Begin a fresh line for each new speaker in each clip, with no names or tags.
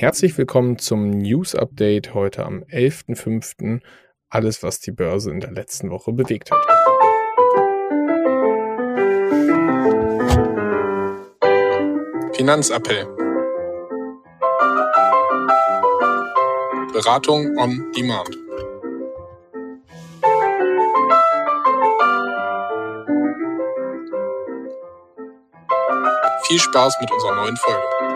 Herzlich willkommen zum News Update heute am 11.05. Alles, was die Börse in der letzten Woche bewegt hat.
Finanzappell. Beratung on Demand. Viel Spaß mit unserer neuen Folge.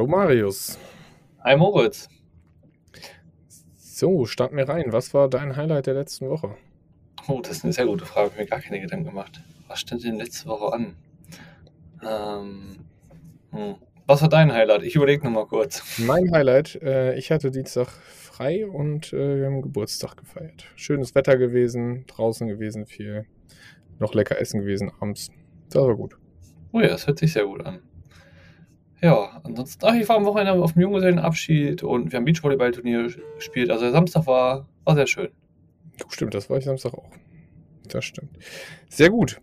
Hallo Marius.
Hi Moritz.
So, starten wir rein. Was war dein Highlight der letzten Woche?
Oh, das ist eine sehr gute Frage. Ich habe mir gar keine Gedanken gemacht. Was stand denn letzte Woche an? Ähm, hm. Was war dein Highlight? Ich überlege nochmal kurz.
Mein Highlight, äh, ich hatte Dienstag frei und äh, wir haben Geburtstag gefeiert. Schönes Wetter gewesen, draußen gewesen viel. Noch lecker essen gewesen abends. Das war gut.
Oh ja, das hört sich sehr gut an. Ja, ansonsten, ach, ich war am Wochenende auf dem Junggesellenabschied und wir haben Beachvolleyballturnier gespielt. Also der Samstag war, war sehr schön.
Stimmt, das war ich Samstag auch. Das stimmt. Sehr gut.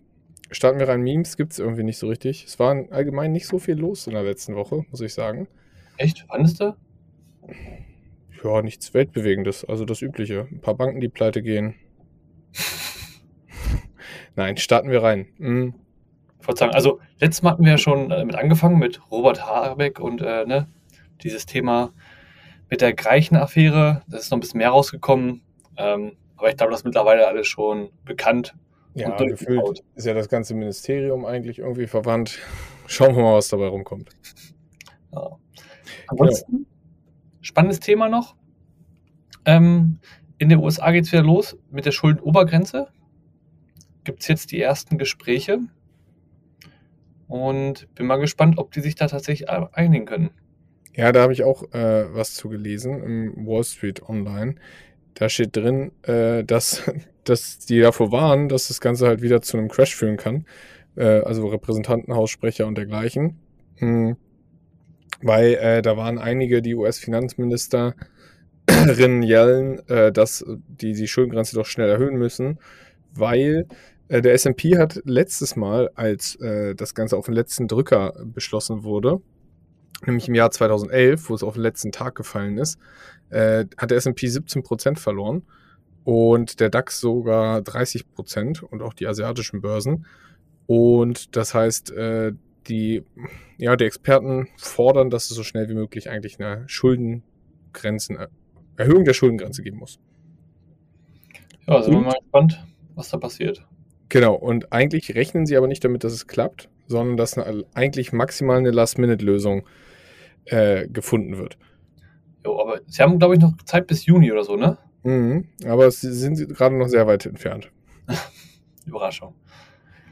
Starten wir rein. Memes gibt es irgendwie nicht so richtig. Es war allgemein nicht so viel los in der letzten Woche, muss ich sagen.
Echt? Fandest du?
Ja, nichts Weltbewegendes. Also das Übliche. Ein paar Banken, die pleite gehen. Nein, starten wir rein. Mhm.
Wollte sagen, also letztes Mal hatten wir ja schon damit angefangen mit Robert Habeck und äh, ne, dieses Thema mit der Greichen-Affäre. Das ist noch ein bisschen mehr rausgekommen. Ähm, aber ich glaube, das ist mittlerweile alles schon bekannt.
Ja, gefühlt ist ja das ganze Ministerium eigentlich irgendwie verwandt. Schauen wir mal, was dabei rumkommt.
Ja. Ansonsten, ja. spannendes Thema noch. Ähm, in den USA geht es wieder los mit der Schuldenobergrenze. Gibt es jetzt die ersten Gespräche. Und bin mal gespannt, ob die sich da tatsächlich einigen können.
Ja, da habe ich auch äh, was zu gelesen im Wall Street Online. Da steht drin, äh, dass, dass die davor waren, dass das Ganze halt wieder zu einem Crash führen kann. Äh, also Repräsentantenhaussprecher und dergleichen. Hm. Weil äh, da waren einige, die US-Finanzministerinnen yellen, äh, dass die die Schuldengrenze doch schnell erhöhen müssen, weil der S&P hat letztes Mal, als äh, das Ganze auf den letzten Drücker beschlossen wurde, nämlich im Jahr 2011, wo es auf den letzten Tag gefallen ist, äh, hat der S&P 17% verloren und der DAX sogar 30% und auch die asiatischen Börsen. Und das heißt, äh, die, ja, die Experten fordern, dass es so schnell wie möglich eigentlich eine Schuldengrenzen, äh, Erhöhung der Schuldengrenze geben muss.
Ja, sind wir mal gespannt, was da passiert.
Genau, und eigentlich rechnen sie aber nicht damit, dass es klappt, sondern dass eine, eigentlich maximal eine Last-Minute-Lösung äh, gefunden wird.
Jo, aber sie haben, glaube ich, noch Zeit bis Juni oder so, ne?
Mhm, aber sie sind gerade noch sehr weit entfernt.
Überraschung.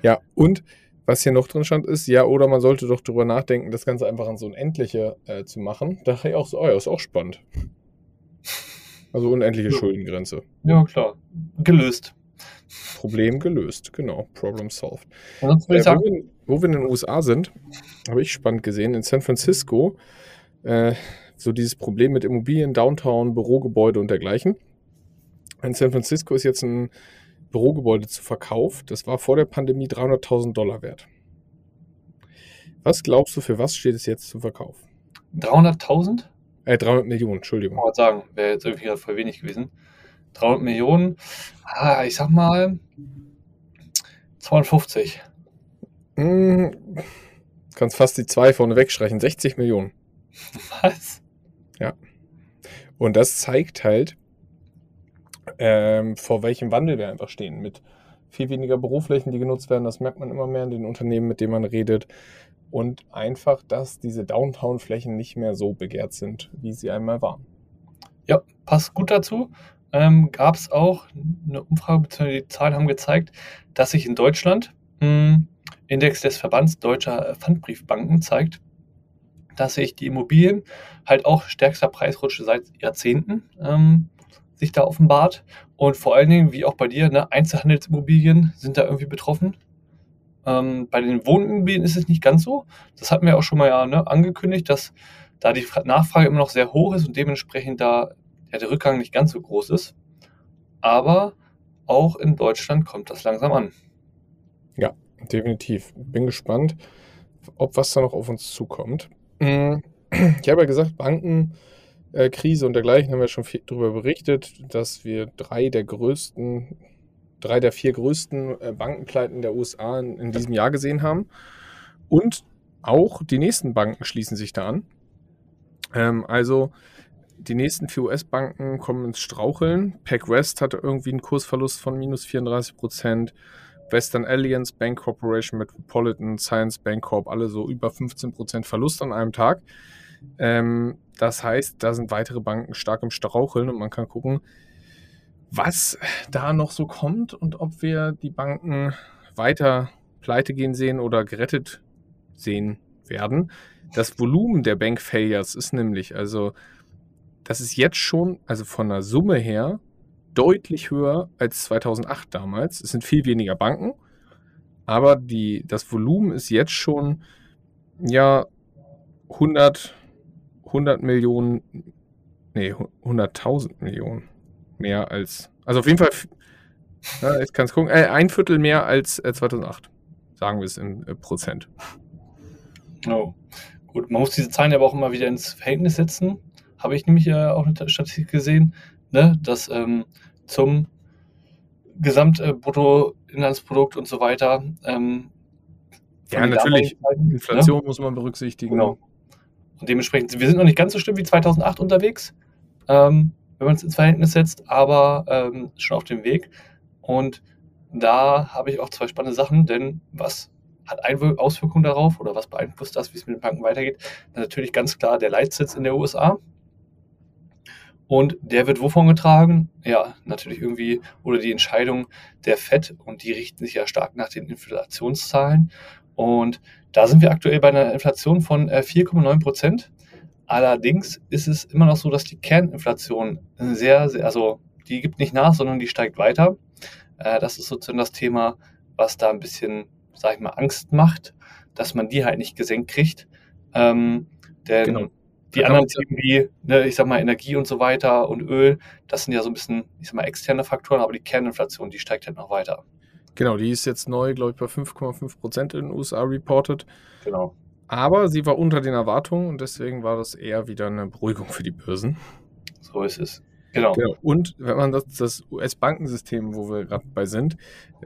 Ja, und was hier noch drin stand, ist, ja, oder man sollte doch drüber nachdenken, das Ganze einfach an so unendliche äh, zu machen. Da dachte ich auch so, oh ja, ist auch spannend. Also unendliche ja. Schuldengrenze.
Ja, klar. Gelöst.
Problem gelöst, genau. Problem solved. Äh, wo, wir, wo, wir, in den USA sind, habe ich spannend gesehen, in San Francisco, äh, so dieses Problem mit Immobilien, Downtown, Bürogebäude und dergleichen. In San Francisco ist jetzt ein Bürogebäude zu Verkauf. Das war vor der Pandemie 300.000 Dollar wert. Was glaubst du, für was steht es jetzt zum Verkauf?
300.000?
Äh, 300 Millionen, Entschuldigung.
Ich wollte sagen, wäre jetzt irgendwie voll wenig gewesen. 300 Millionen, ah, ich sag mal 250.
Hm, kannst fast die zwei vorne wegstreichen. 60 Millionen.
Was?
Ja. Und das zeigt halt, ähm, vor welchem Wandel wir einfach stehen. Mit viel weniger Büroflächen, die genutzt werden, das merkt man immer mehr in den Unternehmen, mit denen man redet. Und einfach, dass diese Downtown-Flächen nicht mehr so begehrt sind, wie sie einmal waren.
Ja, passt gut dazu. Ähm, Gab es auch eine Umfrage, beziehungsweise die Zahlen haben gezeigt, dass sich in Deutschland mh, hm, Index des Verbands Deutscher Pfandbriefbanken zeigt, dass sich die Immobilien halt auch stärkster Preisrutsche seit Jahrzehnten ähm, sich da offenbart. Und vor allen Dingen, wie auch bei dir, ne, Einzelhandelsimmobilien sind da irgendwie betroffen. Ähm, bei den Wohnimmobilien ist es nicht ganz so. Das hatten wir auch schon mal ja, ne, angekündigt, dass da die Nachfrage immer noch sehr hoch ist und dementsprechend da der Rückgang nicht ganz so groß ist. Aber auch in Deutschland kommt das langsam an.
Ja, definitiv. Bin gespannt, ob was da noch auf uns zukommt. Mm, ich habe ja gesagt, Bankenkrise und dergleichen haben wir schon viel darüber berichtet, dass wir drei der größten, drei der vier größten äh, Bankenpleiten der USA in, in diesem Jahr gesehen haben. Und auch die nächsten Banken schließen sich da an. Ähm, also die nächsten vier US-Banken kommen ins Straucheln. PacWest hatte irgendwie einen Kursverlust von minus 34 Prozent. Western Alliance, Bank Corporation, Metropolitan, Science Bank Corp, alle so über 15 Prozent Verlust an einem Tag. Ähm, das heißt, da sind weitere Banken stark im Straucheln und man kann gucken, was da noch so kommt und ob wir die Banken weiter pleite gehen sehen oder gerettet sehen werden. Das Volumen der Bank Failures ist nämlich, also das ist jetzt schon, also von der Summe her, deutlich höher als 2008 damals. Es sind viel weniger Banken, aber die, das Volumen ist jetzt schon, ja, 100, 100 Millionen, nee, 100.000 Millionen mehr als, also auf jeden Fall, ja, jetzt kannst gucken, äh, ein Viertel mehr als äh, 2008, sagen wir es in äh, Prozent.
Oh. Gut, man muss diese Zahlen aber auch immer wieder ins Verhältnis setzen. Habe ich nämlich äh, auch eine Statistik gesehen, ne, dass ähm, zum Gesamtbruttoinlandsprodukt und so weiter. Ähm,
ja, natürlich. Ne? Inflation ne? muss man berücksichtigen. Genau.
Und dementsprechend, wir sind noch nicht ganz so schlimm wie 2008 unterwegs, ähm, wenn man es ins Verhältnis setzt, aber ähm, schon auf dem Weg. Und da habe ich auch zwei spannende Sachen, denn was hat Auswirkungen darauf oder was beeinflusst das, wie es mit den Banken weitergeht? Natürlich ganz klar der Leitsitz in der USA. Und der wird wovon getragen? Ja, natürlich irgendwie, oder die Entscheidung der FED und die richten sich ja stark nach den Inflationszahlen. Und da sind wir aktuell bei einer Inflation von 4,9 äh, Prozent. Allerdings ist es immer noch so, dass die Kerninflation sehr, sehr, also die gibt nicht nach, sondern die steigt weiter. Äh, das ist sozusagen das Thema, was da ein bisschen sag ich mal, Angst macht, dass man die halt nicht gesenkt kriegt. Ähm, denn genau. Die da anderen Themen wie, ne, ich sag mal, Energie und so weiter und Öl, das sind ja so ein bisschen, ich sag mal, externe Faktoren, aber die Kerninflation, die steigt halt noch weiter.
Genau, die ist jetzt neu, glaube ich, bei 5,5 Prozent in den USA reported.
Genau.
Aber sie war unter den Erwartungen und deswegen war das eher wieder eine Beruhigung für die Börsen.
So ist es. Genau. genau.
Und wenn man das, das US-Bankensystem, wo wir gerade bei sind,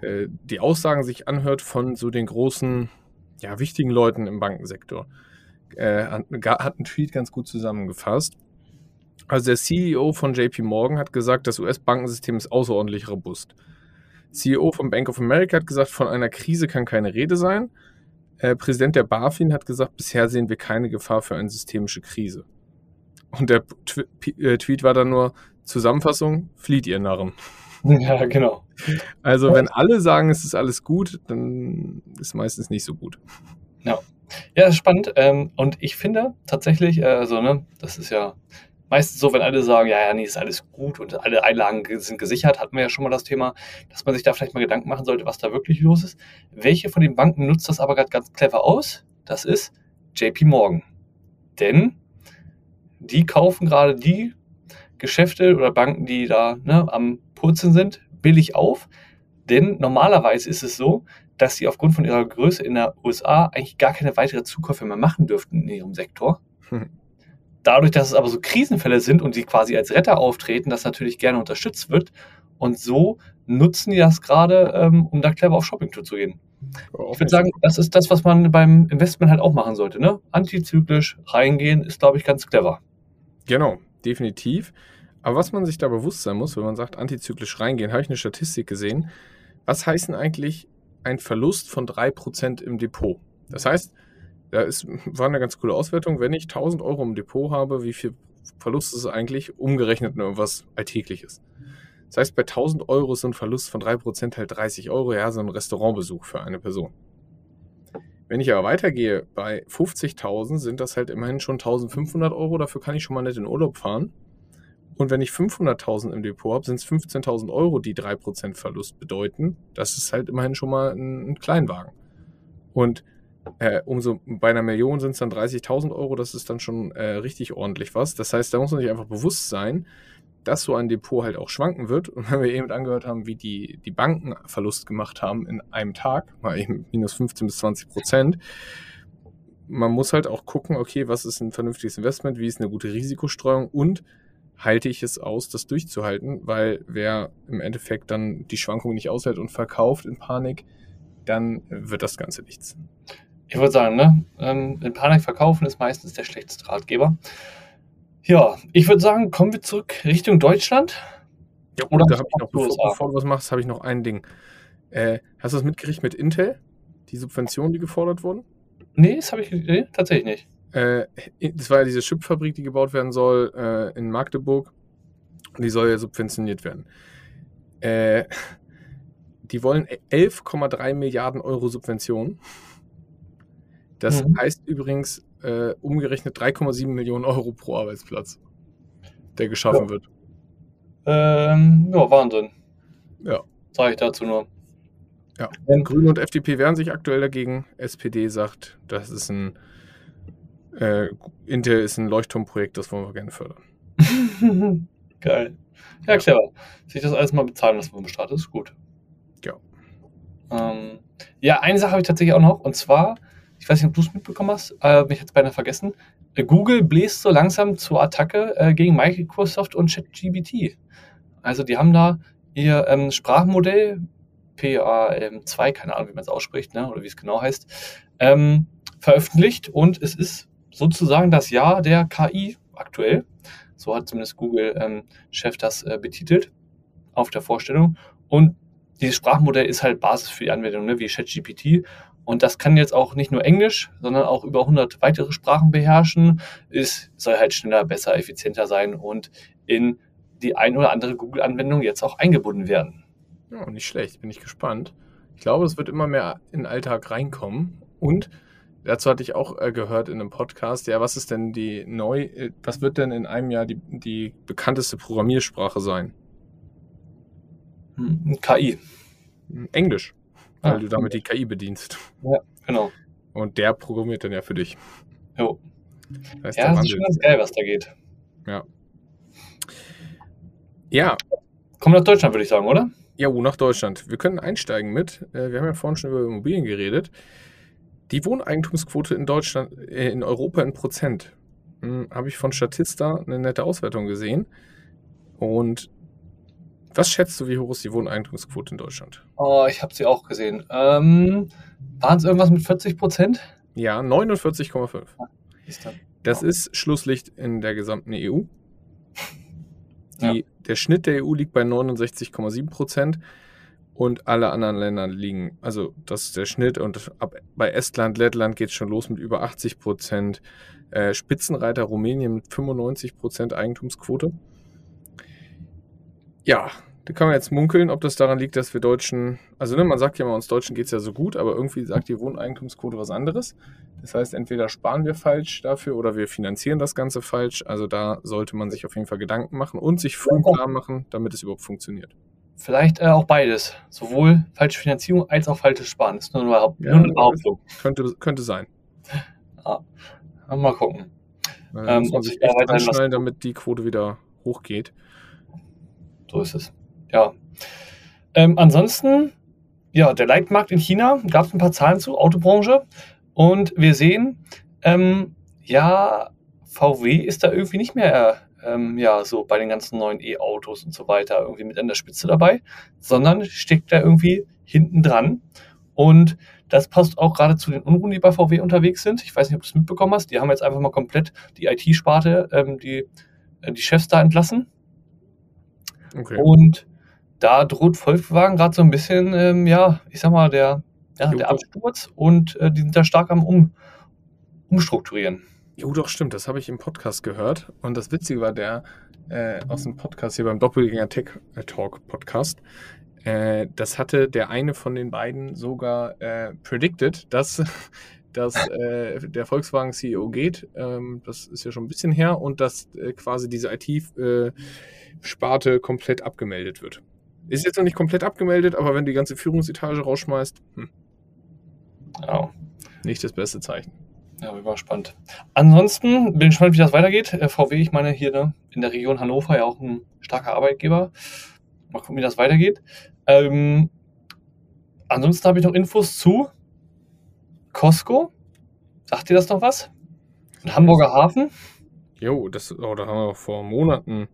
äh, die Aussagen sich anhört von so den großen, ja, wichtigen Leuten im Bankensektor, äh, hat, hat einen Tweet ganz gut zusammengefasst. Also der CEO von JP Morgan hat gesagt, das US-Bankensystem ist außerordentlich robust. CEO von Bank of America hat gesagt, von einer Krise kann keine Rede sein. Äh, Präsident der BaFin hat gesagt, bisher sehen wir keine Gefahr für eine systemische Krise. Und der Tw äh, Tweet war dann nur, Zusammenfassung, flieht ihr Narren.
Ja, genau.
Also wenn alle sagen, es ist alles gut, dann ist meistens nicht so gut.
Ja, ja ist spannend. Ähm, und ich finde tatsächlich, äh, also ne, das ist ja meistens so, wenn alle sagen, ja, ja, nee, ist alles gut und alle Einlagen sind gesichert, hatten wir ja schon mal das Thema, dass man sich da vielleicht mal Gedanken machen sollte, was da wirklich los ist. Welche von den Banken nutzt das aber gerade ganz clever aus? Das ist JP Morgan. Denn die kaufen gerade die Geschäfte oder Banken, die da ne, am Purzeln sind, billig auf. Denn normalerweise ist es so, dass sie aufgrund von ihrer Größe in der USA eigentlich gar keine weitere Zukäufe mehr machen dürften in ihrem Sektor. Hm. Dadurch, dass es aber so Krisenfälle sind und sie quasi als Retter auftreten, das natürlich gerne unterstützt wird. Und so nutzen die das gerade, ähm, um da clever auf Shoppingtour zu gehen. ich würde sagen, das ist das, was man beim Investment halt auch machen sollte. Ne? Antizyklisch reingehen ist, glaube ich, ganz clever.
Genau, definitiv. Aber was man sich da bewusst sein muss, wenn man sagt, antizyklisch reingehen, habe ich eine Statistik gesehen. Was heißt denn eigentlich ein Verlust von 3% im Depot? Das heißt, da ist, war eine ganz coole Auswertung. Wenn ich 1000 Euro im Depot habe, wie viel Verlust ist es eigentlich? Umgerechnet nur irgendwas Alltägliches. Das heißt, bei 1000 Euro ist ein Verlust von 3% halt 30 Euro, ja, so ein Restaurantbesuch für eine Person. Wenn ich aber weitergehe, bei 50.000 sind das halt immerhin schon 1500 Euro, dafür kann ich schon mal nicht in Urlaub fahren. Und wenn ich 500.000 im Depot habe, sind es 15.000 Euro, die 3% Verlust bedeuten. Das ist halt immerhin schon mal ein, ein Kleinwagen. Und äh, umso bei einer Million sind es dann 30.000 Euro, das ist dann schon äh, richtig ordentlich was. Das heißt, da muss man sich einfach bewusst sein, dass so ein Depot halt auch schwanken wird. Und wenn wir eben angehört haben, wie die, die Banken Verlust gemacht haben in einem Tag, mal eben minus 15 bis 20 Prozent, man muss halt auch gucken, okay, was ist ein vernünftiges Investment, wie ist eine gute Risikostreuung und halte ich es aus, das durchzuhalten, weil wer im Endeffekt dann die Schwankungen nicht aushält und verkauft in Panik, dann wird das Ganze nichts.
Ich würde sagen, ne? Ähm, in Panik verkaufen ist meistens der schlechteste Ratgeber. Ja, ich würde sagen, kommen wir zurück Richtung Deutschland.
Ja, Oder da habe ich noch, bevor, bevor, du was machst, habe ich noch ein Ding. Äh, hast du das mitgekriegt mit Intel? Die Subventionen, die gefordert wurden?
Nee, das habe ich nee, tatsächlich nicht.
Äh, das war ja diese Chipfabrik, die gebaut werden soll äh, in Magdeburg. Die soll ja subventioniert werden. Äh, die wollen 11,3 Milliarden Euro Subventionen. Das mhm. heißt übrigens äh, umgerechnet 3,7 Millionen Euro pro Arbeitsplatz, der geschaffen
ja.
wird.
Ähm, ja, Wahnsinn.
Ja.
Sage ich dazu nur.
Ja. Ähm, Grüne und FDP wehren sich aktuell dagegen. SPD sagt, das ist ein äh, Intel ist ein Leuchtturmprojekt, das wollen wir gerne fördern.
Geil. Ja, clever. Sich das alles mal bezahlen lassen vom Staat, ist gut.
Ja.
Ähm, ja, eine Sache habe ich tatsächlich auch noch, und zwar, ich weiß nicht, ob du es mitbekommen hast, äh, mich jetzt beinahe vergessen. Äh, Google bläst so langsam zur Attacke äh, gegen Microsoft und ChatGPT. Also die haben da ihr ähm, Sprachmodell, PA2, keine Ahnung, wie man es ausspricht, ne, oder wie es genau heißt, ähm, veröffentlicht und es ist sozusagen das Jahr der KI aktuell. So hat zumindest Google-Chef ähm, das äh, betitelt auf der Vorstellung. Und dieses Sprachmodell ist halt Basis für die Anwendung, ne, wie ChatGPT. Und das kann jetzt auch nicht nur Englisch, sondern auch über 100 weitere Sprachen beherrschen. Es soll halt schneller, besser, effizienter sein und in die ein oder andere Google-Anwendung jetzt auch eingebunden werden.
Ja, nicht schlecht, bin ich gespannt. Ich glaube, es wird immer mehr in den Alltag reinkommen. Und dazu hatte ich auch äh, gehört in einem Podcast, ja, was ist denn die neu, äh, was wird denn in einem Jahr die, die bekannteste Programmiersprache sein?
Hm, KI.
Hm, Englisch, weil ah, du damit die KI bedienst.
Ja, genau.
Und der programmiert dann ja für dich.
Jo. Das heißt, ja, das ist schon ganz geil, was da geht.
Ja. Ja.
Kommen wir nach Deutschland, würde ich sagen, oder?
Ja, nach Deutschland. Wir können einsteigen mit, äh, wir haben ja vorhin schon über Immobilien geredet. Die Wohneigentumsquote in Deutschland, äh, in Europa in Prozent, hm, habe ich von Statista eine nette Auswertung gesehen. Und was schätzt du, wie hoch ist die Wohneigentumsquote in Deutschland?
Oh, ich habe sie auch gesehen. Ähm, Waren es irgendwas mit 40 Prozent?
Ja, 49,5. Das ist Schlusslicht in der gesamten EU. Die, ja. Der Schnitt der EU liegt bei 69,7 Prozent und alle anderen Länder liegen, also das ist der Schnitt und ab, bei Estland, Lettland geht es schon los mit über 80 Prozent. Äh, Spitzenreiter Rumänien mit 95 Prozent Eigentumsquote. Ja, da kann man jetzt munkeln, ob das daran liegt, dass wir Deutschen, also ne, man sagt ja mal, uns Deutschen geht es ja so gut, aber irgendwie sagt die Wohneigentumsquote was anderes. Das heißt, entweder sparen wir falsch dafür oder wir finanzieren das Ganze falsch. Also da sollte man sich auf jeden Fall Gedanken machen und sich früh klar machen, damit es überhaupt funktioniert.
Vielleicht äh, auch beides. Sowohl falsche Finanzierung als auch falsches Sparen. Das ist nur, nur,
ja, nur eine Behauptung. Könnte, könnte sein.
Ja. Mal gucken.
Weil ähm, muss man sich echt anschnallen, damit die Quote wieder hochgeht.
So ist es. Ja. Ähm, ansonsten, ja, der Leitmarkt in China, gab es ein paar Zahlen zu, Autobranche. Und wir sehen, ähm, ja, VW ist da irgendwie nicht mehr ähm, ja, so bei den ganzen neuen E-Autos und so weiter irgendwie mit an der Spitze dabei, sondern steckt da irgendwie hinten dran. Und das passt auch gerade zu den Unruhen, die bei VW unterwegs sind. Ich weiß nicht, ob du es mitbekommen hast. Die haben jetzt einfach mal komplett die IT-Sparte, ähm, die, äh, die Chefs da entlassen. Okay. Und da droht Volkswagen gerade so ein bisschen, ähm, ja, ich sag mal, der, ja, der Absturz und äh, die sind da stark am um, Umstrukturieren.
Jo, doch, stimmt. Das habe ich im Podcast gehört. Und das Witzige war der äh, aus dem Podcast hier beim Doppelgänger Tech Talk Podcast. Äh, das hatte der eine von den beiden sogar äh, predicted, dass, dass äh, der Volkswagen CEO geht. Ähm, das ist ja schon ein bisschen her. Und dass äh, quasi diese IT-Sparte äh, komplett abgemeldet wird. Ist jetzt noch nicht komplett abgemeldet, aber wenn die ganze Führungsetage rausschmeißt, hm.
ja.
nicht das beste Zeichen.
Ja, bin mal gespannt. Ansonsten bin ich gespannt, wie das weitergeht. Äh, VW, ich meine hier, ne, in der Region Hannover ja auch ein starker Arbeitgeber. Mal gucken, wie das weitergeht. Ähm, ansonsten habe ich noch Infos zu Costco. Sagt ihr das noch was? Und Hamburger Hafen?
Jo, das, oh, da haben wir vor Monaten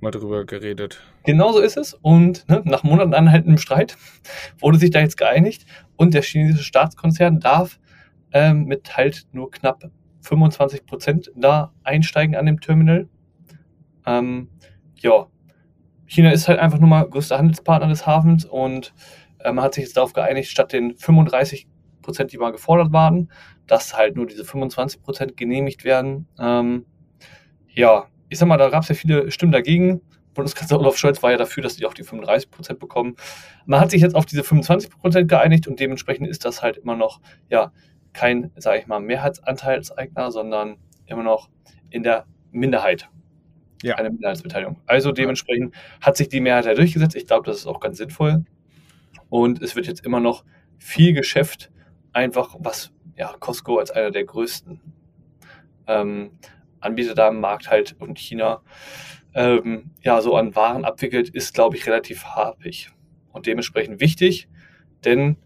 mal drüber geredet.
Genau so ist es. Und ne, nach Monaten anhaltendem Streit wurde sich da jetzt geeinigt. Und der chinesische Staatskonzern darf ähm, mit halt nur knapp 25 Prozent da einsteigen an dem Terminal. Ähm, ja, China ist halt einfach nur mal größter Handelspartner des Hafens und äh, man hat sich jetzt darauf geeinigt, statt den 35 Prozent, die mal gefordert waren, dass halt nur diese 25 Prozent genehmigt werden. Ähm, ja, ich sag mal, da gab es ja viele Stimmen dagegen. Bundeskanzler Olaf Scholz war ja dafür, dass die auch die 35 Prozent bekommen. Man hat sich jetzt auf diese 25 Prozent geeinigt und dementsprechend ist das halt immer noch, ja, kein, sage ich mal, Mehrheitsanteilseigner, sondern immer noch in der Minderheit. Ja. Eine Minderheitsbeteiligung. Also dementsprechend hat sich die Mehrheit ja durchgesetzt. Ich glaube, das ist auch ganz sinnvoll. Und es wird jetzt immer noch viel Geschäft, einfach was ja, Costco als einer der größten ähm, Anbieter da im Markt halt und China ähm, ja so an Waren abwickelt, ist, glaube ich, relativ hapig und dementsprechend wichtig, denn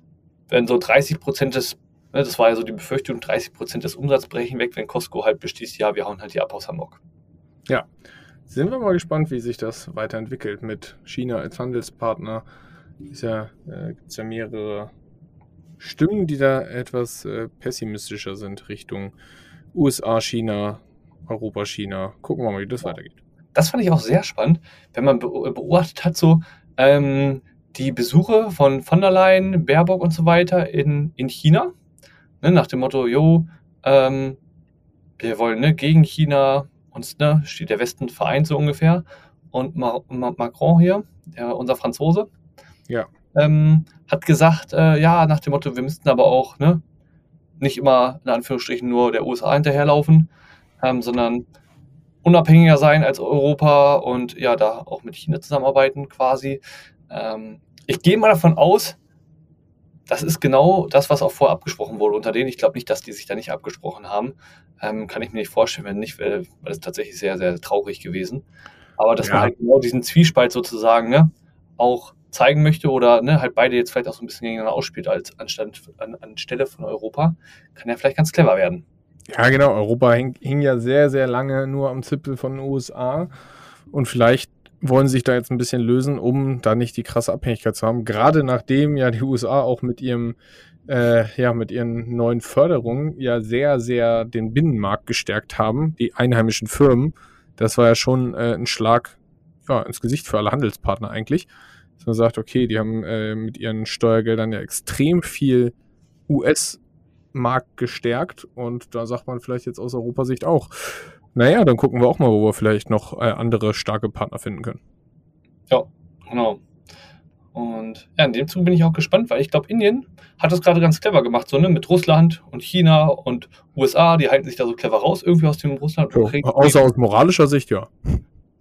wenn so 30 Prozent des, ne, das war ja so die Befürchtung, 30 Prozent des Umsatzes brechen weg, wenn Costco halt beschließt, ja, wir hauen halt die ab aus Hamburg.
Ja, sind wir mal gespannt, wie sich das weiterentwickelt mit China als Handelspartner. Ist ja, äh, gibt es ja mehrere Stimmen, die da etwas äh, pessimistischer sind Richtung USA, China, Europa, China. Gucken wir mal, wie das weitergeht.
Das fand ich auch sehr spannend, wenn man beobachtet hat, so ähm, die Besuche von von der Leyen, Baerbock und so weiter in, in China. Ne, nach dem Motto, jo, ähm, wir wollen ne, gegen China, uns ne, steht der Westen vereint so ungefähr. Und Ma Ma Macron hier, der, unser Franzose,
ja.
ähm, hat gesagt, äh, ja, nach dem Motto, wir müssten aber auch ne, nicht immer in Anführungsstrichen nur der USA hinterherlaufen, ähm, sondern unabhängiger sein als Europa und ja, da auch mit China zusammenarbeiten quasi. Ähm, ich gehe mal davon aus, das ist genau das, was auch vorher abgesprochen wurde unter denen. Ich glaube nicht, dass die sich da nicht abgesprochen haben. Ähm, kann ich mir nicht vorstellen, wenn nicht, wäre das tatsächlich sehr, sehr traurig gewesen. Aber dass ja. man halt genau diesen Zwiespalt sozusagen ne, auch zeigen möchte oder ne, halt beide jetzt vielleicht auch so ein bisschen gegeneinander ausspielt als anstand, an, anstelle von Europa, kann ja vielleicht ganz clever werden.
Ja, genau. Europa hing, hing ja sehr, sehr lange nur am Zipfel von den USA. Und vielleicht wollen sich da jetzt ein bisschen lösen, um da nicht die krasse Abhängigkeit zu haben. Gerade nachdem ja die USA auch mit ihrem, äh, ja, mit ihren neuen Förderungen ja sehr, sehr den Binnenmarkt gestärkt haben, die einheimischen Firmen. Das war ja schon äh, ein Schlag ja, ins Gesicht für alle Handelspartner eigentlich. Dass man sagt, okay, die haben äh, mit ihren Steuergeldern ja extrem viel US Markt gestärkt und da sagt man vielleicht jetzt aus Europasicht auch, naja, dann gucken wir auch mal, wo wir vielleicht noch äh, andere starke Partner finden können.
Ja, genau. Und ja, in dem Zug bin ich auch gespannt, weil ich glaube, Indien hat das gerade ganz clever gemacht, so ne, mit Russland und China und USA, die halten sich da so clever raus, irgendwie aus dem Russland.
So, außer aus moralischer Sicht, ja.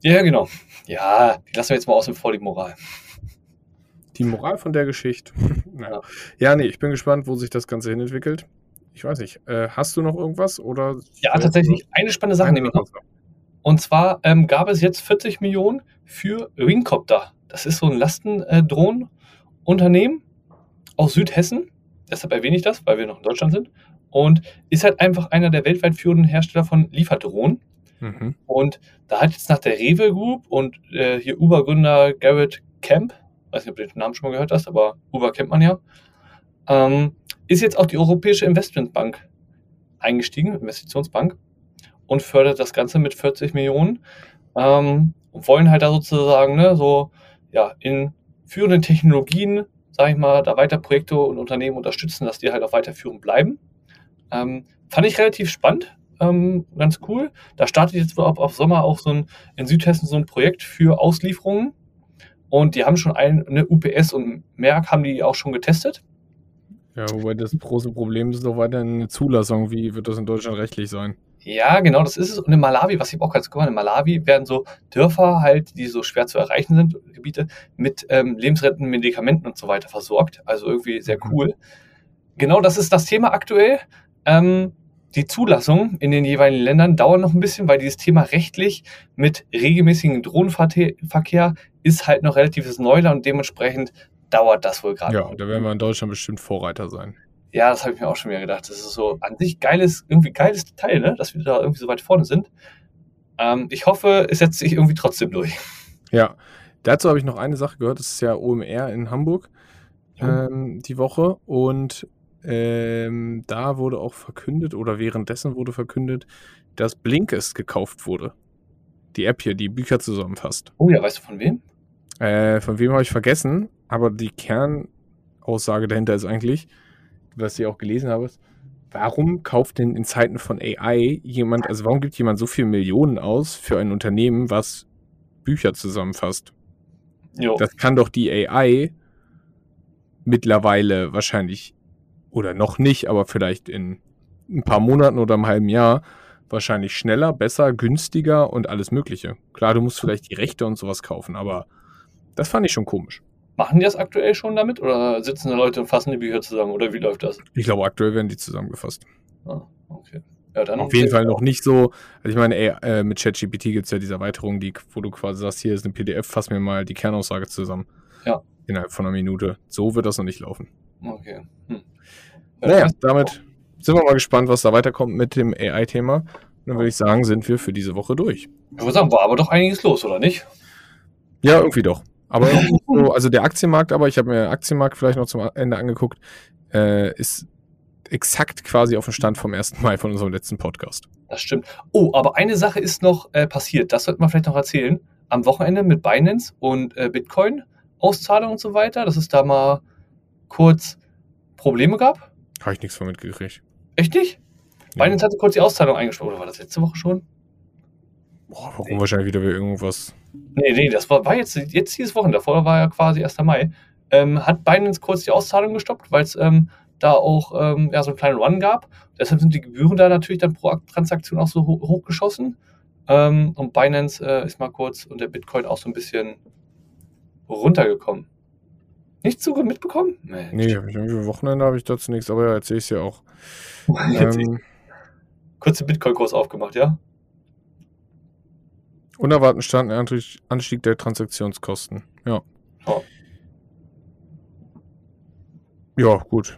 Ja, genau. Ja, die lassen wir jetzt mal außen vor, die Moral.
Die Moral von der Geschichte. naja. Ja, nee, ich bin gespannt, wo sich das Ganze hinentwickelt ich weiß nicht, äh, hast du noch irgendwas? Oder
ja, tatsächlich eine spannende Sache nehme ich noch. Und zwar ähm, gab es jetzt 40 Millionen für Wingcopter. Das ist so ein Lastendrohnenunternehmen aus Südhessen. Deshalb erwähne ich das, weil wir noch in Deutschland sind. Und ist halt einfach einer der weltweit führenden Hersteller von Lieferdrohnen. Mhm. Und da hat jetzt nach der Rewe Group und äh, hier Uber-Gründer Garrett Camp, weiß nicht, ob du den Namen schon mal gehört hast, aber Uber kennt man ja, ähm, ist jetzt auch die Europäische Investmentbank eingestiegen, Investitionsbank, und fördert das Ganze mit 40 Millionen. Ähm, und wollen halt da sozusagen ne, so ja, in führenden Technologien, sage ich mal, da weiter Projekte und Unternehmen unterstützen, dass die halt auch weiterführend bleiben. Ähm, fand ich relativ spannend, ähm, ganz cool. Da startet jetzt ab, ab Sommer auch so ein in Südhessen so ein Projekt für Auslieferungen. Und die haben schon ein, eine UPS und Merck haben die auch schon getestet.
Ja, wobei das große Problem ist doch weiterhin eine Zulassung. Wie wird das in Deutschland rechtlich sein?
Ja, genau, das ist es. Und in Malawi, was ich auch ganz cool in Malawi werden so Dörfer halt, die so schwer zu erreichen sind, Gebiete, mit ähm, lebensrettenden Medikamenten und so weiter versorgt. Also irgendwie sehr mhm. cool. Genau, das ist das Thema aktuell. Ähm, die Zulassung in den jeweiligen Ländern dauert noch ein bisschen, weil dieses Thema rechtlich mit regelmäßigem Drohnenverkehr ist halt noch relatives Neuland und dementsprechend dauert das wohl gerade.
Ja, da werden wir in Deutschland bestimmt Vorreiter sein.
Ja, das habe ich mir auch schon wieder gedacht. Das ist so an sich geiles, irgendwie geiles Detail, ne? dass wir da irgendwie so weit vorne sind. Ähm, ich hoffe, es setzt sich irgendwie trotzdem durch.
Ja, dazu habe ich noch eine Sache gehört. Das ist ja OMR in Hamburg ähm, die Woche und ähm, da wurde auch verkündet oder währenddessen wurde verkündet, dass Blinkist gekauft wurde. Die App hier, die Bücher zusammenfasst.
Oh ja, weißt du von wem?
Äh, von wem habe ich vergessen, aber die Kernaussage dahinter ist eigentlich, was ich auch gelesen habe, ist, warum kauft denn in Zeiten von AI jemand, also warum gibt jemand so viel Millionen aus für ein Unternehmen, was Bücher zusammenfasst?
Jo.
Das kann doch die AI mittlerweile wahrscheinlich oder noch nicht, aber vielleicht in ein paar Monaten oder einem halben Jahr wahrscheinlich schneller, besser, günstiger und alles Mögliche. Klar, du musst vielleicht die Rechte und sowas kaufen, aber das fand ich schon komisch.
Machen die das aktuell schon damit oder sitzen da Leute und fassen die Bücher zusammen oder wie läuft das?
Ich glaube, aktuell werden die zusammengefasst.
Ah, okay. Ja, dann
Auf jeden Fall noch nicht so. Also ich meine, ey, äh, mit ChatGPT gibt es ja diese Erweiterung, die, wo du quasi sagst, hier ist eine PDF, fass mir mal die Kernaussage zusammen.
Ja.
Innerhalb von einer Minute. So wird das noch nicht laufen.
Okay. Hm.
Naja, damit sind wir mal gespannt, was da weiterkommt mit dem AI-Thema. Dann würde ich sagen, sind wir für diese Woche durch.
Ich würde sagen, war aber doch einiges los, oder nicht?
Ja, irgendwie doch. Aber so, also der Aktienmarkt, aber ich habe mir den Aktienmarkt vielleicht noch zum Ende angeguckt, äh, ist exakt quasi auf dem Stand vom 1. Mai von unserem letzten Podcast.
Das stimmt. Oh, aber eine Sache ist noch äh, passiert. Das sollte man vielleicht noch erzählen. Am Wochenende mit Binance und äh, Bitcoin, Auszahlung und so weiter, dass es da mal kurz Probleme gab.
Habe ich nichts von mitgekriegt.
Echt nicht?
Ja.
Binance hatte kurz die Auszahlung eingesprochen. Oder war das letzte Woche schon?
Boah, warum wahrscheinlich wieder irgendwas.
Nee, nee, das war, war jetzt, jetzt dieses Wochenende. Davor war ja quasi 1. Mai. Ähm, hat Binance kurz die Auszahlung gestoppt, weil es ähm, da auch ähm, ja, so einen kleinen Run gab. Deshalb sind die Gebühren da natürlich dann pro Transaktion auch so ho hochgeschossen. Ähm, und Binance äh, ist mal kurz und der Bitcoin auch so ein bisschen runtergekommen. Nicht so gut mitbekommen?
Nee, hab ich irgendwie Wochenende habe ich dazu nichts, aber ja, erzähle ich es ja auch. Ähm,
kurz den Bitcoin-Kurs aufgemacht, ja?
Unerwarteten Stand Anstieg- Anstieg der Transaktionskosten. Ja.
Oh.
Ja, gut.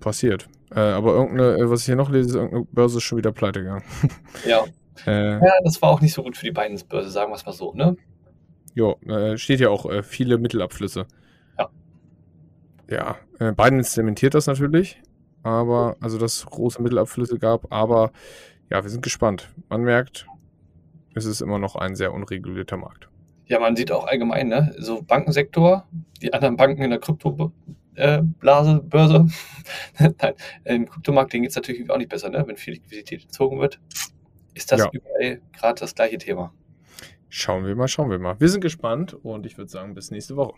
Passiert. Äh, aber irgendeine, äh, was ich hier noch lese, ist irgendeine Börse ist schon wieder pleite gegangen.
Ja.
äh,
Ja, das war auch nicht so gut für die Binance-Börse, sagen wir es mal so, ne?
ja, äh, steht ja auch äh, viele Mittelabflüsse.
Ja.
Ja, äh, Binance dementiert das natürlich, aber, also dass es große Mittelabflüsse gab, aber ja, wir sind gespannt. Man merkt, es ist immer noch ein sehr unregulierter Markt.
Ja, man sieht auch allgemein, ne? So Bankensektor, die anderen Banken in der Kryptoblase, äh, Blase, Börse. Nein, im Kryptomarkt, denen geht es natürlich auch nicht besser, ne? Wenn viel Liquidität entzogen wird. Ist das
Ja.
überall gerade das gleiche Thema.
Schauen wir mal, schauen wir mal. Wir sind gespannt und ich würde sagen, bis nächste Woche.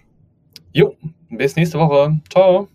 Jo, bis nächste Woche. Ciao.